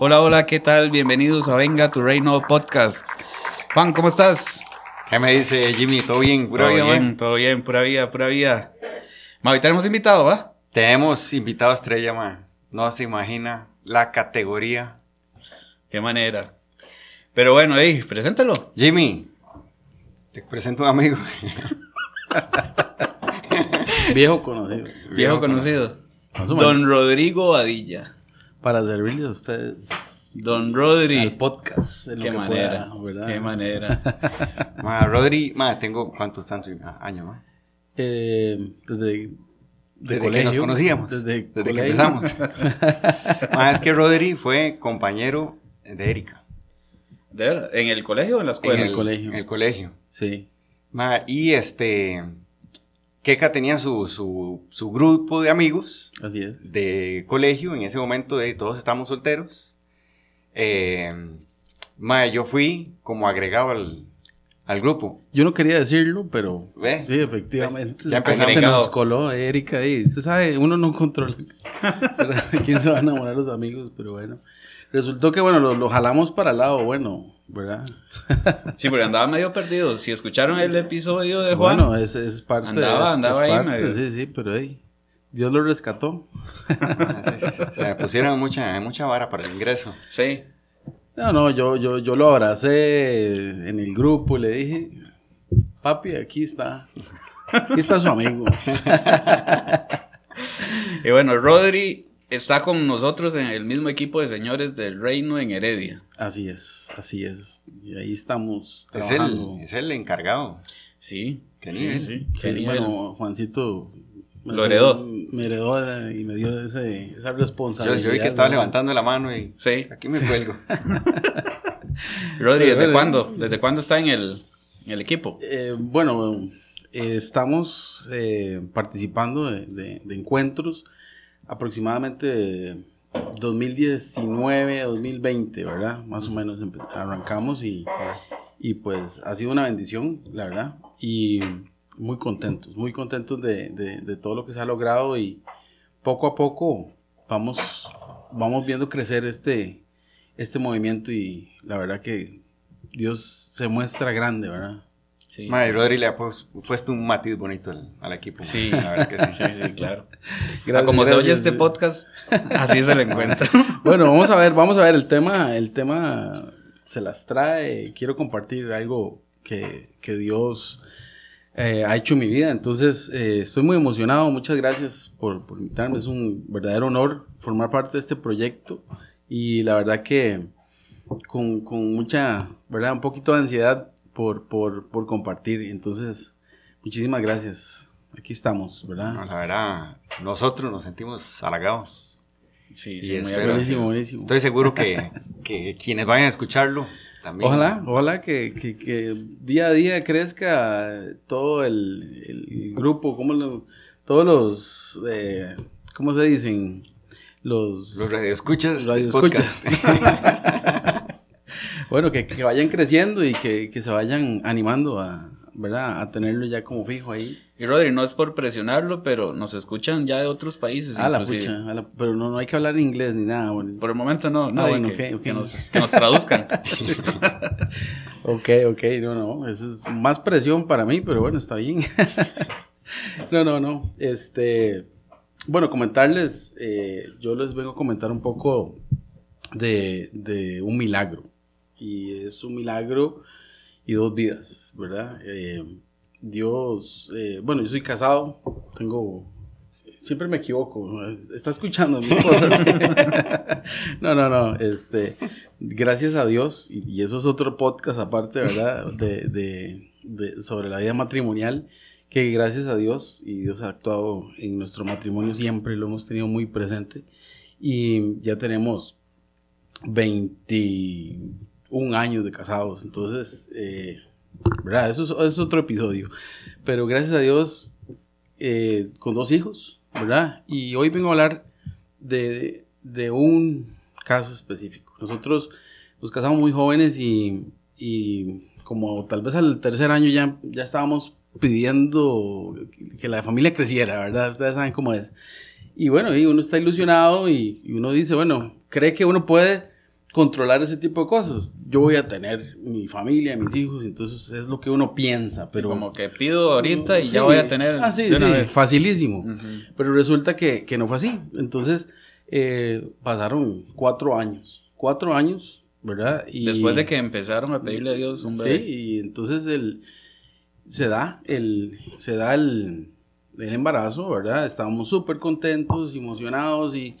Hola, hola, ¿qué tal? Bienvenidos a Venga tu Reino Podcast. Juan, ¿cómo estás? ¿Qué me dice Jimmy? ¿Todo bien? ¿Pura todo vida, bien, todo bien, pura vida, pura vida. Ma, hoy tenemos invitado, ¿va? Tenemos invitado estrella, ma. No se imagina la categoría. Qué manera. Pero bueno, hey, preséntalo. Jimmy, te presento un amigo. Viejo conocido. Viejo, conocido. Don Rodrigo Adilla. Para servirles a ustedes. Don Rodri. El podcast. Qué manera, Qué manera. ma, Rodri, ma, tengo cuántos años, ma? Eh, desde desde que nos conocíamos. Desde, desde que empezamos. es que Rodri fue compañero de Erika. ¿De verdad? ¿En el colegio o en la escuela? En el, colegio. En el colegio. Sí. y este. Keka tenía su, su, grupo de amigos. Así es. De colegio. En ese momento de, todos estamos solteros. Eh, yo fui como agregado al, al grupo. Yo no quería decirlo, pero ¿Ve? sí, efectivamente. Ya empezamos. Se nos coló Erika y usted sabe, uno no controla quién se va a enamorar los amigos, pero bueno. Resultó que, bueno, lo, jalamos para el lado bueno, ¿verdad? sí, porque andaba medio perdido. Si escucharon el episodio de Juan. Bueno, es, es parte Andaba, andaba ahí medio. Sí, sí, pero hey, Dios lo rescató. Se pusieron mucha, mucha vara para el ingreso. Sí. No, no, yo, yo, yo lo abracé en el grupo y le dije, papi, aquí está. Aquí está su amigo. y bueno, Rodri está con nosotros en el mismo equipo de señores del reino en Heredia. Así es, así es. Y ahí estamos trabajando. Es el, es el encargado. Sí. ¿Qué nivel? Sí, Bueno, Juancito lo heredó. Me heredó y me dio ese, esa responsabilidad. Yo, vi que estaba levantando la mano y sí. aquí me cuelgo. Rodri, ¿desde cuándo? ¿Desde cuándo está en el, en el equipo? Eh, bueno, eh, estamos eh, participando de, de, encuentros aproximadamente 2019, 2020, ¿verdad? Más o menos arrancamos y, y pues ha sido una bendición, la verdad. Y muy contentos, muy contentos de, de, todo lo que se ha logrado y poco a poco vamos, vamos viendo crecer este, este movimiento y la verdad que Dios se muestra grande, ¿verdad? Sí, Madre, Rodri le ha puesto un matiz bonito al, equipo. Sí, la verdad que sí, sí, claro. como se oye este podcast, así se le encuentra. bueno, vamos a ver, vamos a ver el tema, el tema se las trae. Quiero compartir algo que, que Dios eh, ha hecho mi vida. Entonces, eh, estoy muy emocionado. Muchas gracias por, por, invitarme. Es un verdadero honor formar parte de este proyecto. Y la verdad que con, con mucha, ¿verdad? Un poquito de ansiedad por, por, por compartir. Entonces, muchísimas gracias. Aquí estamos, ¿verdad? la verdad, nosotros nos sentimos halagados. Sí, sí, muy buenísimo, buenísimo. Estoy seguro que, que quienes vayan a escucharlo Ojalá, ojalá que, que, día a día crezca todo el, grupo, como todos los, eh, ¿cómo se dicen? Los, los radioescuchas. radioescuchas. bueno, que, vayan creciendo y que, que se vayan animando a, ¿verdad? A tenerlo ya como fijo ahí. Y Rodri, no es por presionarlo, pero nos escuchan ya de otros países. Ah, la pucha, pero no, no hay que hablar inglés ni nada. Por el momento no, no ah, bueno, que, que, nos, que, nos, traduzcan. ok, ok, no, no, eso es más presión para mí, pero bueno, está bien. no, no, no, este, bueno, comentarles, eh, yo les vengo a comentar un poco de, de un milagro. Y es un milagro y dos vidas, ¿verdad? Eh, Dios, eh, bueno, yo soy casado, tengo, siempre me equivoco, está escuchando mis cosas. no, no, no, este, gracias a Dios, y, eso es otro podcast aparte, ¿verdad? De, de, de, sobre la vida matrimonial, que gracias a Dios, y Dios ha actuado en nuestro matrimonio siempre, lo hemos tenido muy presente, y ya tenemos 20 un año de casados. Entonces, eh, ¿verdad? Eso es, otro episodio. Pero gracias a Dios, eh, con dos hijos, ¿verdad? Y hoy vengo a hablar de, de un caso específico. Nosotros nos casamos muy jóvenes y, y como tal vez al tercer año ya, ya estábamos pidiendo que la familia creciera, ¿verdad? Ustedes saben cómo es. Y bueno, y uno está ilusionado y, y uno dice, bueno, cree que uno puede controlar ese tipo de cosas. Yo voy a tener mi familia, mis hijos, entonces es lo que uno piensa, pero... Como que pido ahorita y Sí. ya voy a tener... Ah, sí, sí, facilísimo. Pero resulta que, que no fue así. Entonces, eh, pasaron cuatro años. Cuatro años, ¿verdad? Y, Después de que empezaron a pedirle a Dios un Sí, bebé. y entonces el, se da el, se da el, el embarazo, ¿verdad? Estábamos súper contentos, emocionados y,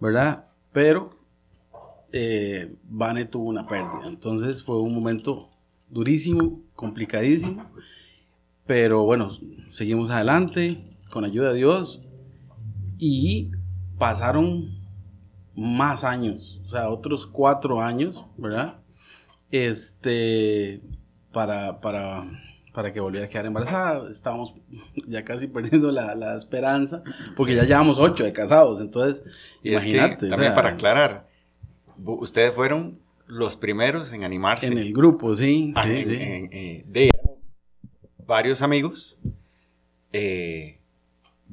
¿verdad? Pero eh, Vane tuvo una pérdida. Entonces fue un momento durísimo, complicadísimo. Pero bueno, seguimos adelante con ayuda de Dios y pasaron más años, o sea, otros cuatro años, ¿verdad? Este, para, para, para que volviera a quedar embarazada. Estábamos ya casi perdiendo la, la esperanza, porque ya llevamos ocho de casados, entonces, Y es que, imagínate. o también sea, para aclarar, ustedes fueron los primeros en animarse. En el grupo, sí, Ah, sí, en- sí. en- eh, de varios amigos, eh,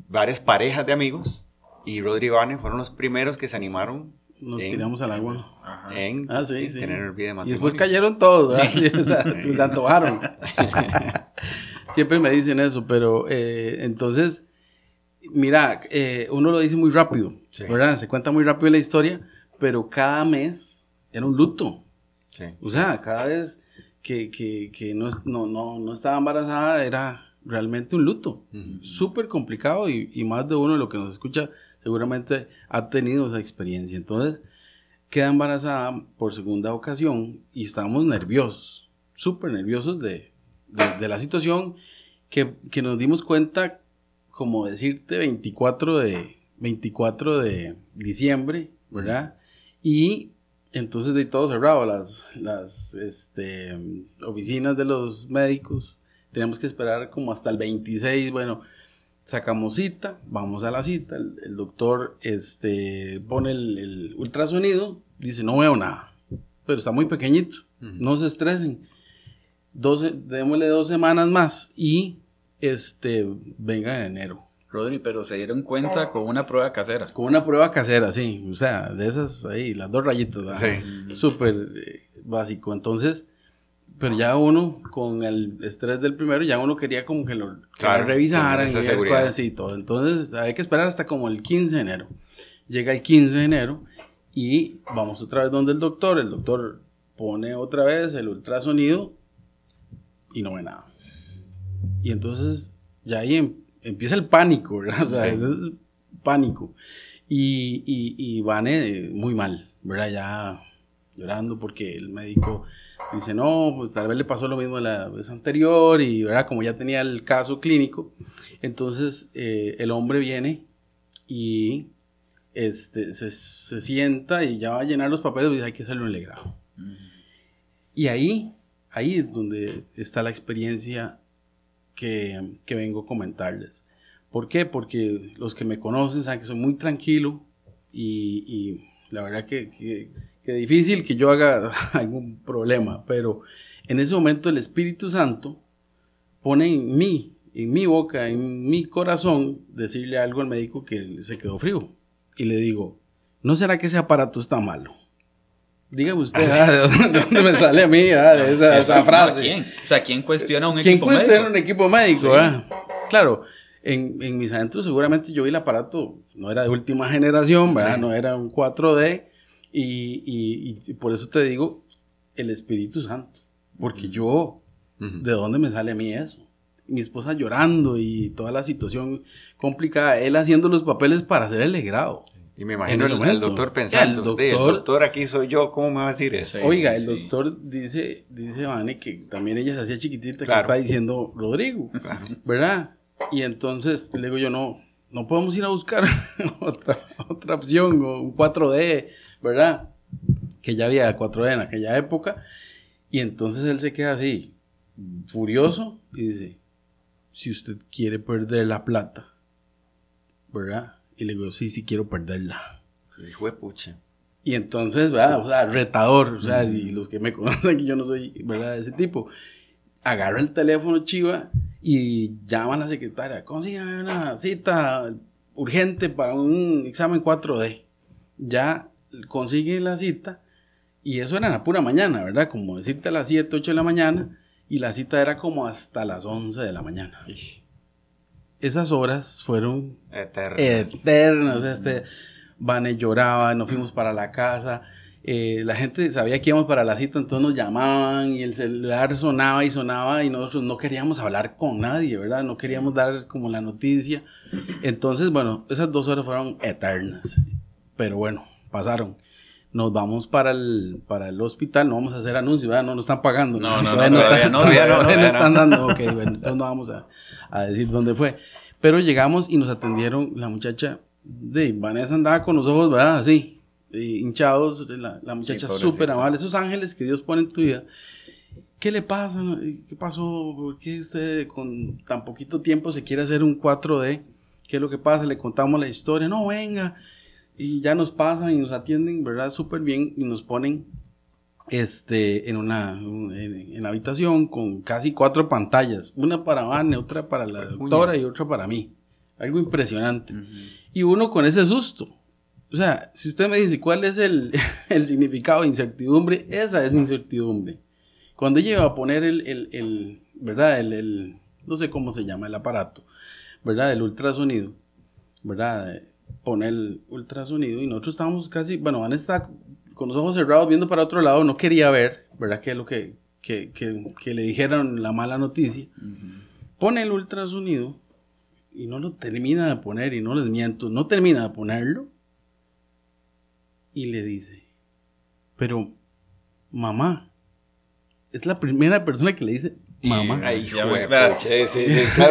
varias parejas de amigos, y Rodri y Vane fueron los primeros que se animaron Nos en- tiramos al agua. Ajá. en Ah, sí, tener vida de Y matrimonio. después cayeron todos, ¿verdad? o sea, se antojaron. Siempre me dicen eso, pero eh, entonces, mira, uno lo dice muy rápido. ¿verdad? Se cuenta muy rápido la historia, pero cada mes era un luto. Sí. O sea, cada vez que, que, que no, no, no, no estaba embarazada era realmente un luto. Súper complicado y, y más de uno de lo que nos escucha seguramente ha tenido esa experiencia. Entonces, queda embarazada por segunda ocasión y estábamos nerviosos, súper nerviosos de, de- de la situación que, que nos dimos cuenta, como decirte, 24 de, 24 de diciembre, ¿verdad? Y entonces de todo cerrado, las, las este, oficinas de los médicos, teníamos que esperar como hasta el 26, bueno, sacamos cita, vamos a la cita, el, el doctor este, pone el, el ultrasonido, dice, no veo nada, pero está muy pequeñito, no se estresen, 12, démosle dos semanas más y este, venga en enero. Rodri, pero se dieron cuenta con una prueba casera. Con una prueba casera, sí, o sea, de esas ahí, las dos rayitas, ¿verdad? Sí. súper eh, básico. Entonces, pero ya uno, con el estrés del primero, ya uno quería como que lo, que Claro, lo revisaran y ver cuál- sí, todo. Entonces, hay que esperar hasta como el 15 de enero. Llega el 15 de enero y vamos otra vez donde el doctor. El doctor pone otra vez el ultrasonido y no ve nada. Y entonces, ya ahí em- empieza el pánico, ¿verdad? O sea, Sí. es pánico. Y, y, y Vane eh, muy mal, ¿verdad? Ya llorando porque el médico dice, no, pues tal vez le pasó lo mismo la vez anterior y, ¿verdad? Como ya tenía el caso clínico, entonces eh, el hombre viene y este, se, se sienta y ya va a llenar los papeles y dice, hay que hacerle un legrado. Y ahí, ahí es donde está la experiencia que, que vengo a comentarles. ¿Por qué? Porque los que me conocen saben que soy muy tranquilo y, la verdad que, que, que difícil que yo haga algún problema, pero en ese momento el Espíritu Santo pone en mí, en mi boca, en mi corazón, decirle algo al médico que se quedó frío. Y le digo, ¿no será que ese aparato está malo? Dígame usted, ah, ¿de, dónde, de dónde me sale a mí ah, de esa, Sí, esa ¿a frase? ¿Quién? O sea, ¿quién cuestiona un ¿Quién equipo cuestiona médico? un equipo médico? Sí. verdad? Claro, en, en mis adentros seguramente yo vi el aparato, no era de última generación, ¿verdad? Sí. No era un 4D, y, y- y por eso te digo el Espíritu Santo, porque yo. ¿de dónde me sale a mí eso? Mi esposa llorando y toda la situación complicada, él haciendo los papeles para hacer el legrado. Y me imagino el, doctor pensando, El "De, el doctor- aquí soy yo, ¿cómo me va a decir eso? Oiga, el sí. doctor dice, dice Vane que también ella se hacía chiquitita, Claro. que está diciendo Rodrigo. Claro. ¿verdad? Y entonces le digo yo, no, no podemos ir a buscar otra, otra opción, o un 4D, ¿verdad? Que ya había 4D en aquella época. Y entonces él se queda así, furioso, y dice, si usted quiere perder la plata, ¿verdad? Y le digo, sí, sí quiero perderla. Hijo de pucha. Y entonces, ¿verdad? O sea, retador, o sea, y los que me conocen que yo no soy, ¿verdad? De ese tipo. Agarra el teléfono chiva y llama a la secretaria, consígame una cita urgente para un examen 4D. Ya consigue la cita Y eso era en la pura mañana, ¿verdad? Como decirte a las 7, 8 de la mañana y la cita era como hasta las 11 de la mañana. Esas horas fueron Eternas. eternas. Este, Vane lloraba, nos fuimos para la casa. eh, la gente sabía que íbamos para la cita, entonces nos llamaban y el celular sonaba y sonaba y nosotros no queríamos hablar con nadie, ¿verdad? No queríamos dar como la noticia. Entonces, bueno, esas dos horas fueron eternas. Pero bueno, pasaron. Nos vamos para el, para el hospital, no vamos a hacer anuncios, ¿verdad? No nos están pagando. No, no, Todavía no, todavía no, todavía todavía no, no todavía están dando. Ok, bueno, entonces no vamos a, a decir dónde fue. Pero llegamos y nos atendieron la muchacha de Vanessa andaba con los ojos, ¿verdad? Así, hinchados, la, la muchacha súper amable, esos ángeles que Dios pone en tu vida. ¿Qué le pasa? ¿Qué pasó? ¿Por qué usted con tan poquito tiempo se quiere hacer un 4D? ¿Qué es lo que pasa? Le contamos la historia. No, venga. Y ya nos pasan y nos atienden, ¿verdad? Súper bien y nos ponen este, en una en, en la habitación con casi cuatro pantallas. Una para Vane, otra para la doctora y otra para mí. Algo impresionante. Y uno con ese susto. O sea, si usted me dice cuál es el, el significado de incertidumbre, esa es incertidumbre. Cuando iba a poner el, el, el- ¿verdad? El- no sé cómo se llama el aparato, ¿verdad? El ultrasonido, ¿verdad? Pone el ultrasonido y nosotros estábamos casi, bueno, Van está con los ojos cerrados viendo para otro lado, no quería ver, ¿verdad? Que es lo que, que, que, que le dijeron la mala noticia. Pone el ultrasonido y no lo termina de poner, y no les miento, no termina de ponerlo. Y le dice, pero mamá, es la primera persona que le dice mamá. Ay, Ya hijo claro,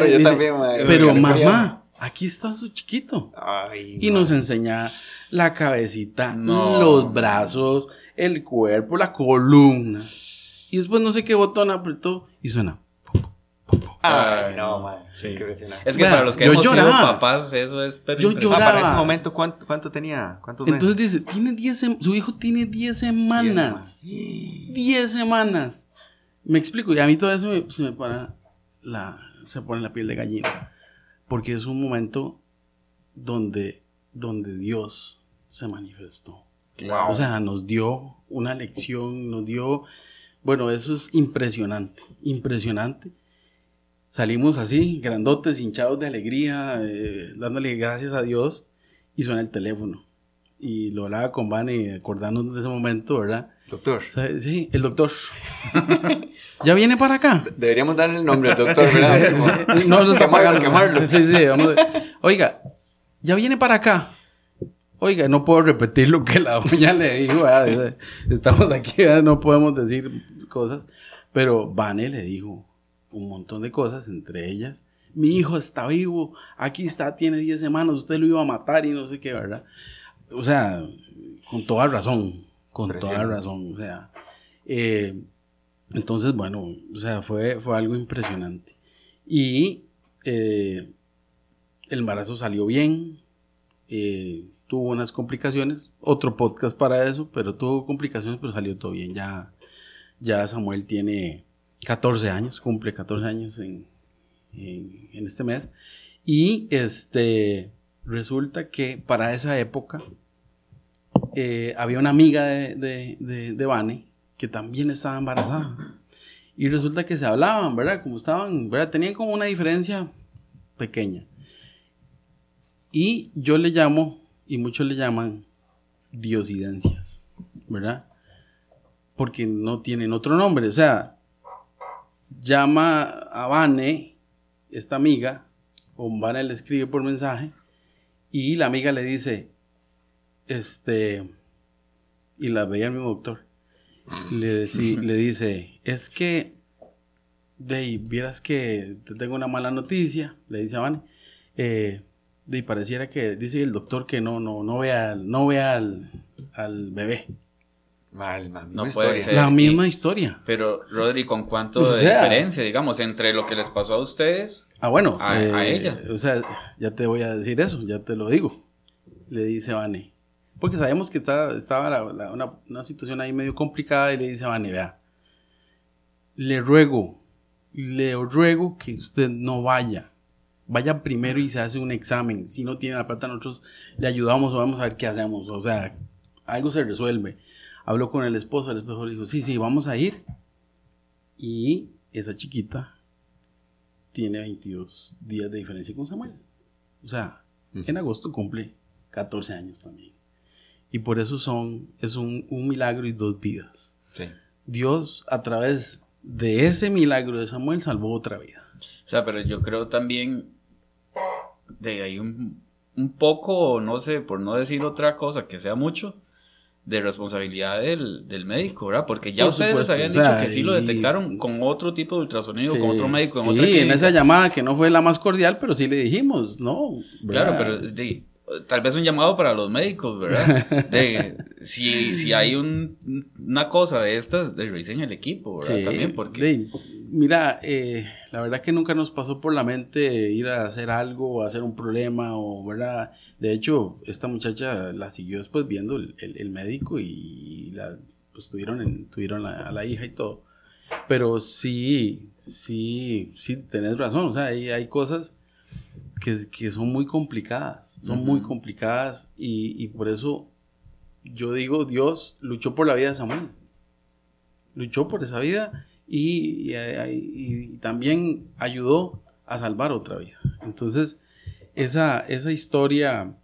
yo Dice, también, madre. Pero mamá, aquí está su chiquito. Ay, Y nos enseña la cabecita, No. los brazos, el cuerpo, la columna. Y después no sé qué botón apretó y suena. Ay, no, madre. Sí. Impresionante. Es que para los que yo hemos sido lloraba. papás, eso es pero Yo impresionante. Ah, para lloraba. ese momento, ¿cuánto, cuánto tenía? ¿Cuántos Entonces meses? dice, tiene 10 sem- su hijo tiene 10 Diez semanas. 10 semanas. Me explico, y a mí todo eso me- se me para la, se pone la piel de gallina. Porque es un momento donde, donde Dios se manifestó. Claro. O sea, nos dio una lección, nos dio, bueno, eso es impresionante, impresionante. Salimos así, grandotes, hinchados de alegría, eh, dándole gracias a Dios, y suena el teléfono. Y lo hablaba con Vane, acordándonos de ese momento, ¿verdad? Doctor. Sí, el doctor. ¿Ya viene para acá? Deberíamos darle el nombre al doctor, ¿verdad? Como- No, no está Quemarlo, pagando. quemarlo. Sí, sí, vamos a- Oiga, ya viene para acá. Oiga, no puedo repetir lo que la doña le dijo. ¿verdad? Estamos aquí, ¿verdad? no podemos decir cosas. Pero Vane le dijo un montón de cosas, entre ellas, mi hijo está vivo, aquí está, tiene 10 semanas, usted lo iba a matar y no sé qué, ¿verdad? O sea, con toda razón, con toda razón, o sea. eh, entonces, bueno, o sea, fue, fue algo impresionante. Y eh, el embarazo salió bien, eh, tuvo unas complicaciones, otro podcast para eso, pero tuvo complicaciones, pero salió todo bien. Ya, ya Samuel tiene 14 años, cumple 14 años en, en, en este mes. Y este resulta que para esa época eh, había una amiga de, de, Vane que también estaba embarazada. Y resulta que se hablaban, ¿verdad? Como estaban, ¿verdad? Tenían como una diferencia pequeña. Y yo le llamo, y muchos le llaman, diosidencias, ¿verdad? Porque no tienen otro nombre. O sea, llama a Vane, esta amiga, o Vane le escribe por mensaje, y la amiga le dice, este, y la veía el mismo doctor, le, le dice, es que, de vieras que te tengo una mala noticia, le dice a Vane, eh, de pareciera que dice el doctor que no, no, no vea, no vea al, al bebé. Mal, mal. No puede ser. La y- misma historia. Pero, Rodri, ¿con cuánto O de diferencia, digamos, entre lo que les pasó a ustedes? Ah, bueno. A- a ella. O sea, ya te voy a decir eso, ya te lo digo. Le dice Vane. Porque sabemos que está- estaba la- la- una, una situación ahí medio complicada y le dice a Vane, vea, le ruego, le ruego que usted no vaya. Vaya primero y se hace un examen. Si no tiene la plata, nosotros le ayudamos o vamos a ver qué hacemos. O sea, algo se resuelve. habló con el esposo, el esposo le dijo, sí, sí, vamos a ir. Y esa chiquita tiene 22 días de diferencia con Samuel. O sea, en agosto cumple 14 años también. Y por eso son, es un, un milagro y dos vidas. Sí. Dios, a través de ese milagro de Samuel, salvó otra vida. O sea, pero yo creo también de ahí un, un poco, no sé, por no decir otra cosa que sea mucho, de responsabilidad del, del médico, ¿verdad? Porque ya Por ustedes supuesto, habían o sea, dicho que sí lo detectaron con otro tipo de ultrasonido, con otro médico, sí, otra en esa llamada que no fue la más cordial, pero sí le dijimos, ¿no? Claro, ¿verdad? pero di, tal vez un llamado para los médicos, ¿verdad? De, si, si hay un, una cosa de estas, de revisen el equipo, ¿verdad? Sí, También porque... de- mira, eh, la verdad que nunca nos pasó por la mente ir a hacer algo o hacer un problema o, ¿verdad? De hecho, esta muchacha la siguió después viendo el, el- el médico y la, pues tuvieron, en- tuvieron la- a la hija y todo. Pero sí, sí, sí, tenés razón, o sea, hay, hay cosas que, que son muy complicadas, son muy complicadas y, y por eso yo digo, Dios luchó por la vida de Samuel luchó por esa vida y, y- y- y también ayudó a salvar otra vida. Entonces, esa, esa historia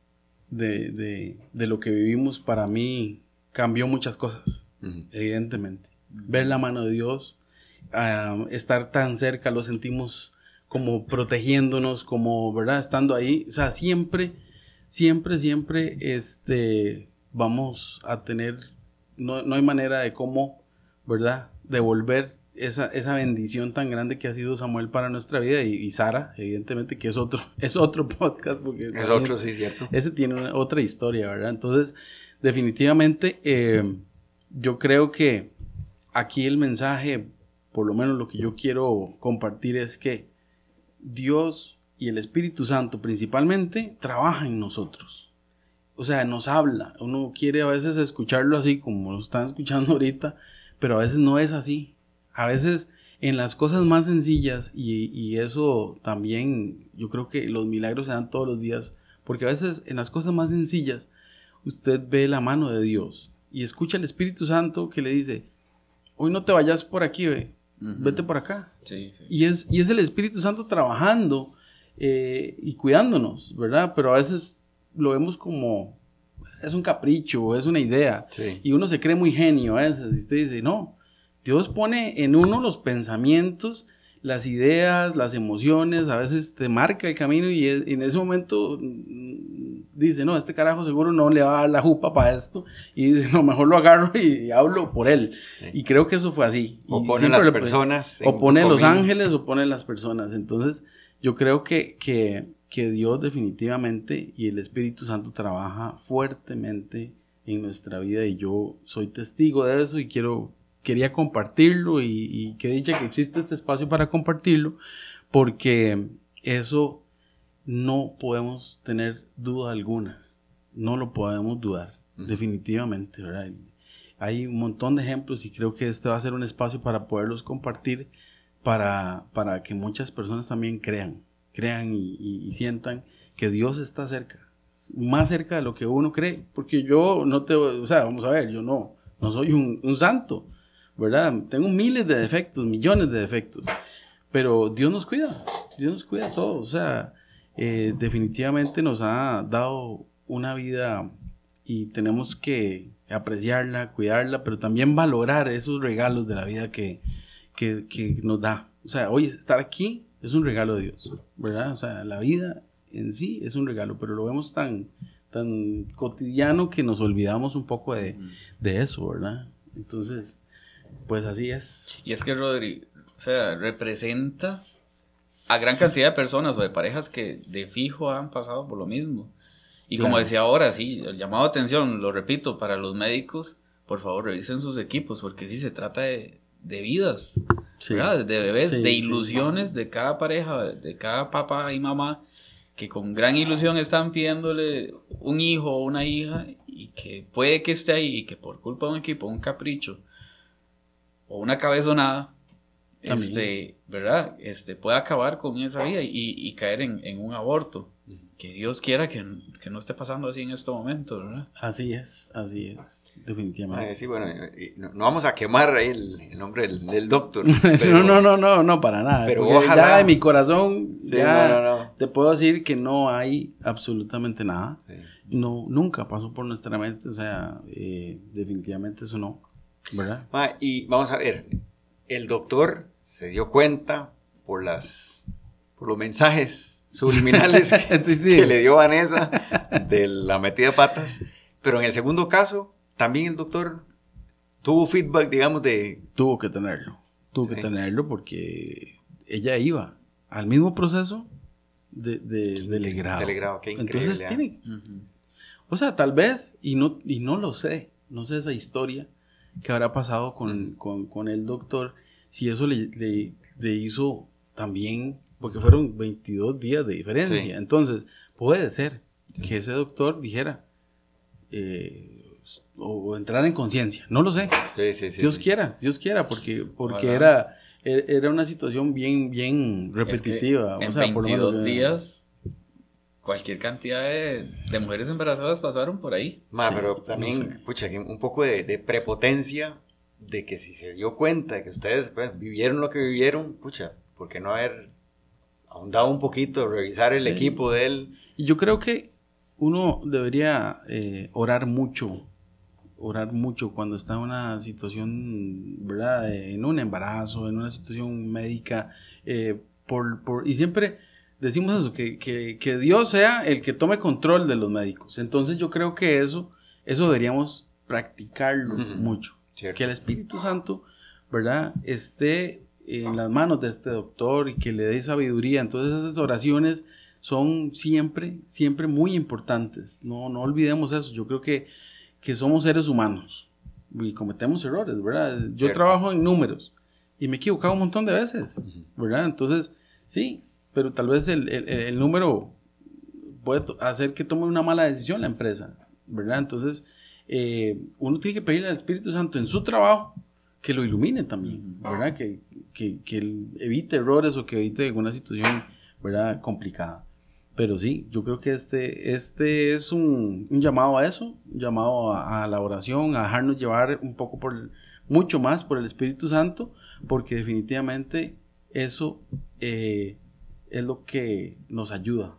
de, de- de lo que vivimos para mí cambió muchas cosas, evidentemente. Ver la mano de Dios, ah, estar tan cerca, lo sentimos como protegiéndonos, como, ¿verdad? Estando ahí. O sea, siempre, siempre, siempre, este, vamos a tener, no, no hay manera de cómo, ¿verdad? Devolver esa, esa bendición tan grande que ha sido Samuel para nuestra vida y, y Sara, evidentemente, que es otro, es otro podcast. Porque Es también- otro, sí, cierto. ese tiene una- otra historia, ¿verdad? Entonces, definitivamente, eh, yo creo que aquí el mensaje, por lo menos lo que yo quiero compartir es que Dios y el Espíritu Santo principalmente trabajan en nosotros. O sea, nos habla. Uno quiere a veces escucharlo así como lo están escuchando ahorita, pero a veces no es así. A veces en las cosas más sencillas, y, y eso también, yo creo que los milagros se dan todos los días, porque a veces en las cosas más sencillas usted ve la mano de Dios y escucha al Espíritu Santo que le dice, hoy no te vayas por aquí, ve, Ujú. vete por acá. Sí, sí. Y es, y es el Espíritu Santo trabajando eh, y cuidándonos, ¿verdad? Pero a veces lo vemos como, es un capricho, es una idea. Sí. Y uno se cree muy genio a veces. Y usted dice, no, Dios pone en uno los pensamientos, las ideas, las emociones, a veces te marca el camino y, y en ese momento dice, no, este carajo seguro no le va a dar la jupa para esto. Y dice, no, mejor lo agarro y, hablo por él. Sí. Y creo que eso fue así. O pone las personas. o pone los ángeles o pone las personas. Entonces, yo creo que, que, que Dios definitivamente y el Espíritu Santo trabaja fuertemente en nuestra vida y yo soy testigo de eso y quiero, quería compartirlo y, y que dicha que existe este espacio para compartirlo porque eso no podemos tener duda alguna, no lo podemos dudar, definitivamente, ¿verdad? Hay un montón de ejemplos y creo que este va a ser un espacio para poderlos compartir para, para que muchas personas también crean, crean y, y- y sientan que Dios está cerca, más cerca de lo que uno cree, porque yo no te, o sea, vamos a ver, yo no, no soy un, un santo, ¿verdad? Tengo miles de defectos, millones de defectos, pero Dios nos cuida, Dios nos cuida a todos, o sea, eh, definitivamente nos ha dado una vida y tenemos que apreciarla, cuidarla, pero también valorar esos regalos de la vida que, que, que nos da. O sea, hoy estar aquí es un regalo de Dios, ¿verdad? O sea, la vida en sí es un regalo, pero lo vemos tan, tan cotidiano que nos olvidamos un poco de, de eso, ¿verdad? Entonces, pues así es. Y es que Rodri, o sea, representa a gran cantidad de personas o de parejas que de fijo han pasado por lo mismo. Y como decía ahora, sí, el llamado de atención, lo repito, para los médicos, por favor, revisen sus equipos, porque sí se trata de, de vidas, Sí. ¿verdad? De bebés, Sí, de sí. ilusiones de cada pareja, de cada papá y mamá, que con gran ilusión están pidiéndole un hijo o una hija y que puede que esté ahí y que por culpa de un equipo, un capricho o una cabezonada, También. este, ¿verdad? Este, puede acabar con esa vida y, y caer en, en un aborto. Que Dios quiera que, que no esté pasando así en este momento, ¿verdad? Así es, así es, definitivamente. sí, bueno, no, no vamos a quemar ahí el, el nombre del, del doctor. no, pero- no, no, no, no, para nada. pero ojalá- Ya de mi corazón, Sí, ya no, no, no. te puedo decir que no hay absolutamente nada. Sí. No, nunca pasó por nuestra mente, o sea, eh, definitivamente eso no, ¿verdad? Ma, y vamos a ver, el doctor se dio cuenta por las por los mensajes subliminales que, Sí, sí. que le dio Vanessa de la metida de patas, pero en el segundo caso también el doctor tuvo feedback, digamos, de Tuvo que tenerlo, tuvo que Sí. tenerlo porque ella iba al mismo proceso de, de, del legrado. del grado, qué increíble. Entonces ¿ah? tiene, o sea, tal vez, y no, y no lo sé, no sé esa historia que habrá pasado con, con, con el doctor, si eso le, le, le hizo también, porque fueron 22 días de diferencia. Sí. Entonces, puede ser que ese doctor dijera, eh, o, o entrar en conciencia, no lo sé. Sí, sí, sí. Dios quiera, Dios quiera, porque, porque era, e- era una situación bien, bien repetitiva. Es que o sea, en por lo 22 menos, eh, días, cualquier cantidad de, de mujeres embarazadas pasaron por ahí. Ma, Sí, pero no también, sé. pucha, un poco de, de prepotencia de que si se dio cuenta de que ustedes pues, vivieron lo que vivieron, pucha, ¿por qué no haber ahondado un poquito, revisar el Sí. equipo de él? Y yo creo que uno debería eh, orar mucho, orar mucho cuando está en una situación, ¿verdad? Eh, En un embarazo, en una situación médica, eh, por, por- y siempre decimos eso, que, que- que Dios sea el que tome control de los médicos. Entonces yo creo que eso, eso deberíamos practicarlo mucho. ¿cierto? Que el Espíritu Santo, ¿verdad? Esté en las manos de este doctor y que le dé sabiduría. Entonces esas oraciones son siempre, siempre muy importantes. No, no olvidemos eso. Yo creo que, que somos seres humanos y cometemos errores, ¿verdad? Yo Cierto. trabajo en números y me he equivocado un montón de veces, ¿verdad? Entonces, sí, pero tal vez el, el- el número puede hacer que tome una mala decisión la empresa, ¿verdad? Entonces, eh, uno tiene que pedirle al Espíritu Santo en su trabajo que lo ilumine también, ¿verdad? Que, que, evite errores o que evite alguna situación, ¿verdad? Complicada. Pero sí, yo creo que este, este es un, un llamado a eso, un llamado a, a la oración, a dejarnos llevar un poco por, mucho más por el Espíritu Santo, porque definitivamente eso eh, es lo que nos ayuda,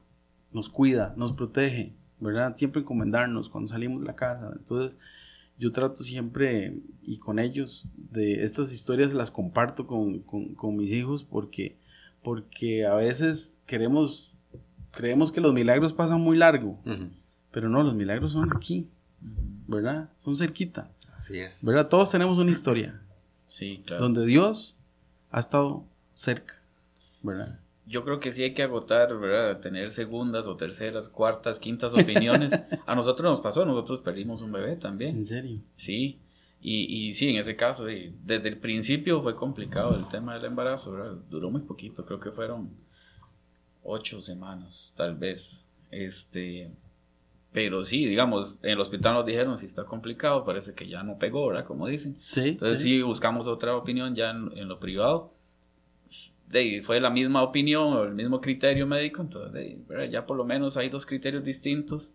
nos cuida, nos protege, ¿verdad? Siempre encomendarnos cuando salimos de la casa. Entonces, yo trato siempre, y con ellos, de estas historias las comparto con, con- con mis hijos porque, porque a veces queremos, creemos que los milagros pasan muy largo, pero no, los milagros son aquí, ¿verdad? Son cerquita, Así es. ¿verdad? Todos tenemos una historia Sí, claro. donde Dios ha estado cerca, ¿verdad? Yo creo que sí hay que agotar, ¿verdad? Tener segundas o terceras, cuartas, quintas opiniones. A nosotros nos pasó, nosotros perdimos un bebé también. En serio. Sí. Y, y sí, en ese caso, desde el principio fue complicado el tema del embarazo, ¿verdad? Duró muy poquito, creo que fueron ocho semanas, tal vez. Este, pero sí, digamos, en el hospital nos dijeron si está complicado, parece que ya no pegó, ¿verdad? Como dicen. Sí. Entonces sí buscamos otra opinión ya en, en lo privado. De, fue la misma opinión o el mismo criterio médico, entonces de, ya por lo menos hay dos criterios distintos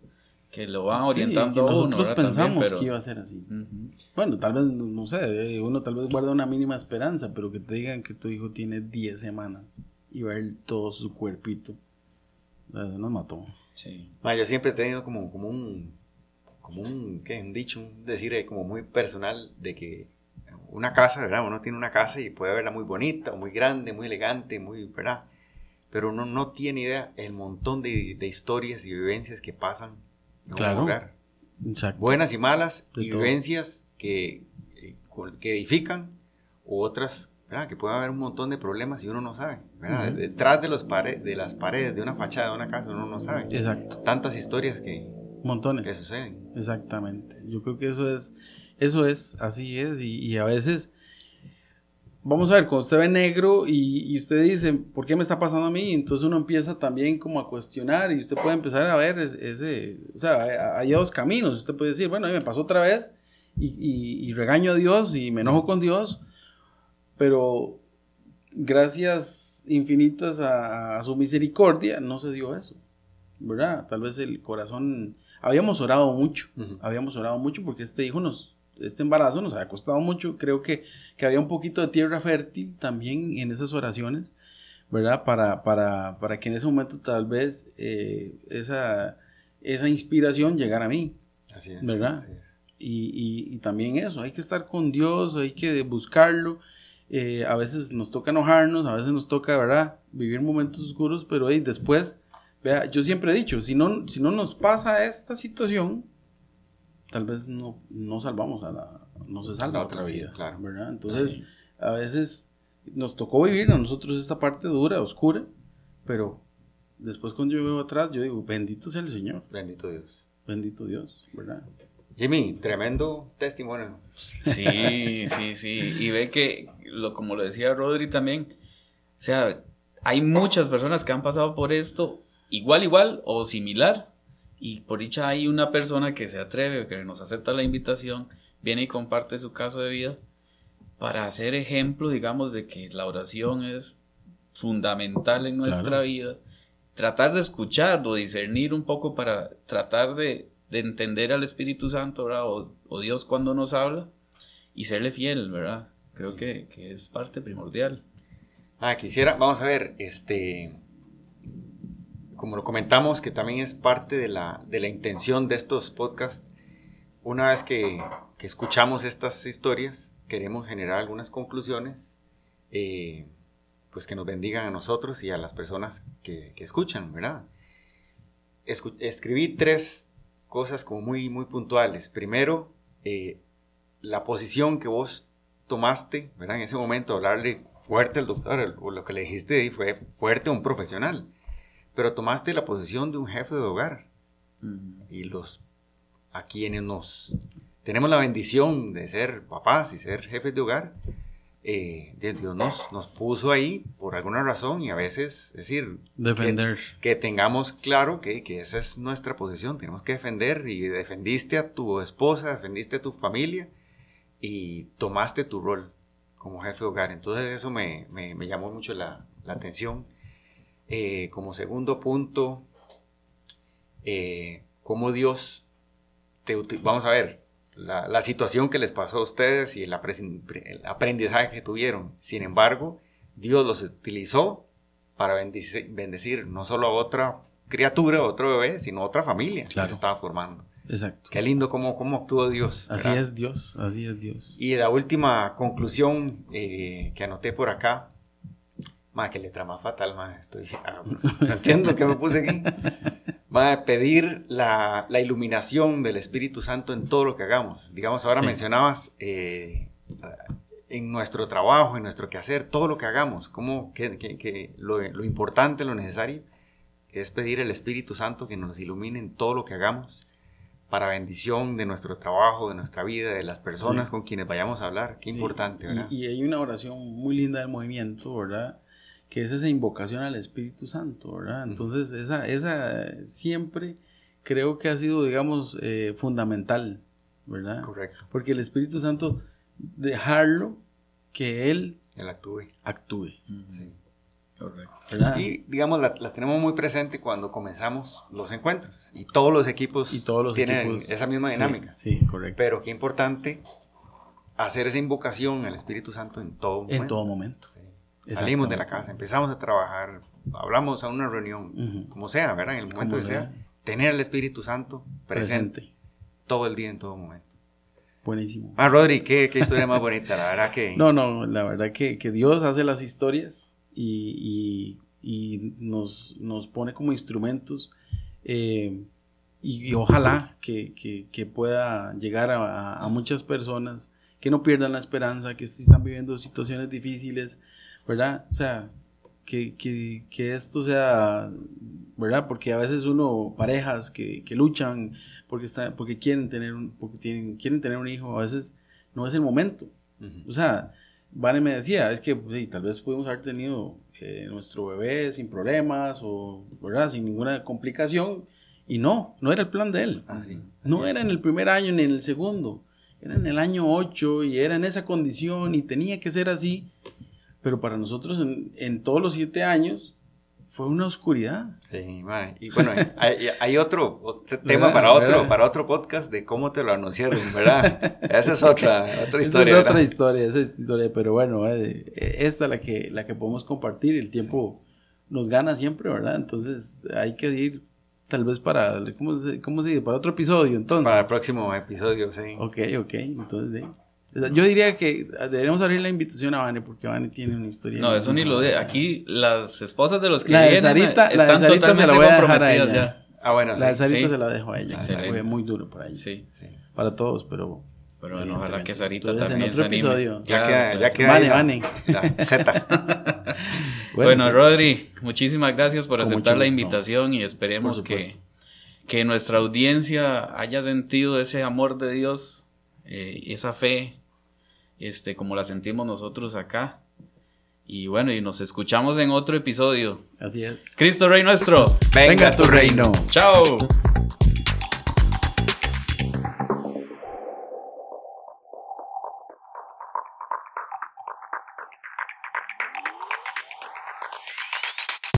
que lo van Sí, orientando que uno. nosotros ¿verdad? También, pensamos pero- que iba a ser así. Ujú. Bueno, tal vez, no sé, uno tal vez guarda una mínima esperanza, pero que te digan que tu hijo tiene 10 semanas y ver todo su cuerpito, nos mató. Sí. Ma, yo siempre he tenido como, como un, como un, ¿qué? Un dicho, un decir eh, como muy personal de que una casa, ¿verdad? Uno tiene una casa y puede verla muy bonita, muy grande, muy elegante, muy, ¿verdad? Pero uno no tiene idea el montón de, de historias y vivencias que pasan en Claro. un lugar. Exacto. Buenas y malas, y vivencias que, eh, que edifican, u otras, ¿verdad? Que pueden haber un montón de problemas y uno no sabe, ¿verdad? Detrás de, los de las paredes de una fachada de una casa uno no sabe. Exacto. Tantas historias que, Montones. que suceden. Exactamente. Yo creo que eso es, eso es, así es. Y, y a veces, vamos a ver, cuando usted ve negro y, y usted dice, ¿por qué me está pasando a mí? Entonces uno empieza también como a cuestionar y usted puede empezar a ver ese, ese- o sea, hay, hay dos caminos. Usted puede decir, bueno, a mí me pasó otra vez y, y- y regaño a Dios y me enojo con Dios, pero gracias infinitas a, su misericordia, no se dio eso, ¿verdad? Tal vez el corazón, habíamos orado mucho, habíamos orado mucho porque este hijo nos, este embarazo nos había costado mucho, creo que, que había un poquito de tierra fértil también en esas oraciones, ¿verdad? Para, para, para que en ese momento tal vez eh, esa, esa inspiración llegara a mí, así es, ¿verdad? Y, y, también eso, hay que estar con Dios, hay que buscarlo. Eh, a veces nos toca enojarnos, a veces nos toca, ¿verdad? Vivir momentos oscuros, pero ahí después, vea, yo siempre he dicho, si no, si no nos pasa esta situación, tal vez no, no salvamos a la, no se salva otra vida, claro. ¿verdad? Entonces, a veces nos tocó vivir a nosotros esta parte dura, oscura, pero después cuando yo veo atrás, yo digo, bendito sea el Señor. Bendito Dios. Bendito Dios, ¿verdad? Jimmy, tremendo testimonio. Sí, sí, sí. Y ve que, lo, como lo decía Rodri también, o sea, hay muchas personas que han pasado por esto igual, igual o similar. Y por dicha hay una persona que se atreve, que nos acepta la invitación, viene y comparte su caso de vida para hacer ejemplo, digamos, de que la oración es fundamental en nuestra vida. Tratar de escuchar o discernir un poco para tratar de de entender al Espíritu Santo, ¿verdad? O, Dios cuando nos habla y serle fiel, ¿verdad? Creo que, es parte primordial. Ah, quisiera, vamos a ver, este, como lo comentamos, que también es parte de la, de la intención de estos podcasts, una vez que, escuchamos estas historias, queremos generar algunas conclusiones, eh, pues que nos bendigan a nosotros y a las personas que, escuchan, ¿verdad? escribí tres, cosas como muy, muy puntuales. Primero, eh, la posición que vos tomaste, ¿verdad? En ese momento, hablarle fuerte al doctor, o lo que le dijiste fue fuerte a un profesional, pero tomaste la posición de un jefe de hogar. Y los, a quienes nos tenemos la bendición de ser papás y ser jefes de hogar, eh, Dios nos, nos puso ahí por alguna razón y a veces, es decir, defender. Que, tengamos claro que, que, esa es nuestra posición, tenemos que defender y defendiste a tu esposa, defendiste a tu familia y tomaste tu rol como jefe de hogar. Entonces eso me, me, me llamó mucho la, la atención. Eh, como segundo punto, eh, cómo Dios te vamos a ver, la, situación que les pasó a ustedes y el, aprendizaje que tuvieron. Sin embargo, Dios los utilizó para bendecir, no solo a otra criatura, otro bebé, sino a otra familia que se estaba formando. Exacto. Qué lindo cómo, cómo actuó Dios. Así es Dios, así es Dios. Y la última conclusión eh, que anoté por acá, más que letra más fatal, más estoy, ah, no entiendo que me puse aquí. a pedir la, iluminación del Espíritu Santo en todo lo que hagamos. Digamos, ahora mencionabas eh, en nuestro trabajo, en nuestro quehacer, todo lo que hagamos, como que, lo, importante, lo necesario, es pedir el Espíritu Santo que nos ilumine en todo lo que hagamos para bendición de nuestro trabajo, de nuestra vida, de las personas con quienes vayamos a hablar. Qué importante, ¿verdad? Y, y, hay una oración muy linda del movimiento, ¿verdad? Que es esa invocación al Espíritu Santo, ¿verdad? Entonces, esa, esa siempre creo que ha sido, digamos, eh, fundamental, ¿verdad? Correcto. Porque el Espíritu Santo, dejarlo que Él, Él actúe. Actúe. Sí. Correcto. Y digamos, la, tenemos muy presente cuando comenzamos los encuentros. Y todos los equipos y todos los tienen esa misma dinámica. Sí, correcto. Pero qué importante hacer esa invocación al Espíritu Santo en todo momento. En todo momento. Salimos de la casa, empezamos a trabajar, hablamos a una reunión, como sea, ¿verdad? En el momento que sea, tener el Espíritu Santo presente, todo el día, en todo momento. Buenísimo. Ah, Rodri, qué, historia más bonita, la verdad que... No, no, la verdad que, Dios hace las historias y, nos, nos, pone como instrumentos eh, y, ojalá que, pueda llegar a, a, muchas personas que no pierdan la esperanza, que están viviendo situaciones difíciles, ¿verdad? O sea, que, que, que, esto sea, ¿verdad? Porque a veces uno, parejas que, que luchan porque, está, porque, quieren, tener un, porque tienen, quieren tener un hijo, a veces no es el momento. O sea, Vane me decía, es que tal vez pudimos haber tenido eh, nuestro bebé sin problemas o, ¿verdad? Sin ninguna complicación. Y no, no era el plan de él. Así, no era en el primer año ni en el segundo. Era en el año 8 y era en esa condición y tenía que ser así. Pero para nosotros en, en todos los siete años fue una oscuridad. Sí, mae. Y bueno, hay, hay otro, otro tema para otro, para otro podcast de cómo te lo anunciaron, ¿verdad? Esa es otra, otra historia. Esa es otra historia, esa es historia, pero bueno, eh, esta es la que, la que podemos compartir. El tiempo nos gana siempre, ¿verdad? Entonces hay que ir tal vez para, ¿cómo se, cómo se dice? Para otro episodio, entonces. Para el próximo episodio, sí. Ok, ok, entonces, sí. Yo diría que deberíamos abrir la invitación a Vane porque Vane tiene una historia. No, eso ni lo de. Aquí las esposas de los que la de vienen Sarita, están de Sarita totalmente se la voy a dejar a ella. ya. Ah, bueno, La de sí. Sarita sí. se la dejo a ella. Excelente. Fue muy duro para ella. Sí. sí. Para todos, pero. Pero bueno, ojalá que Sarita Entonces, también en otro se anime. episodio. Ya queda, ya queda Vane, Vane. la Z. Bueno, sí. Rodri, muchísimas gracias por Con aceptar la invitación y esperemos Por que, que nuestra audiencia haya sentido ese amor de Dios, eh, esa fe, este, como la sentimos nosotros acá. Y bueno, y nos escuchamos en otro episodio. Así es. Cristo Rey nuestro. Venga, Venga tu reino. Chao.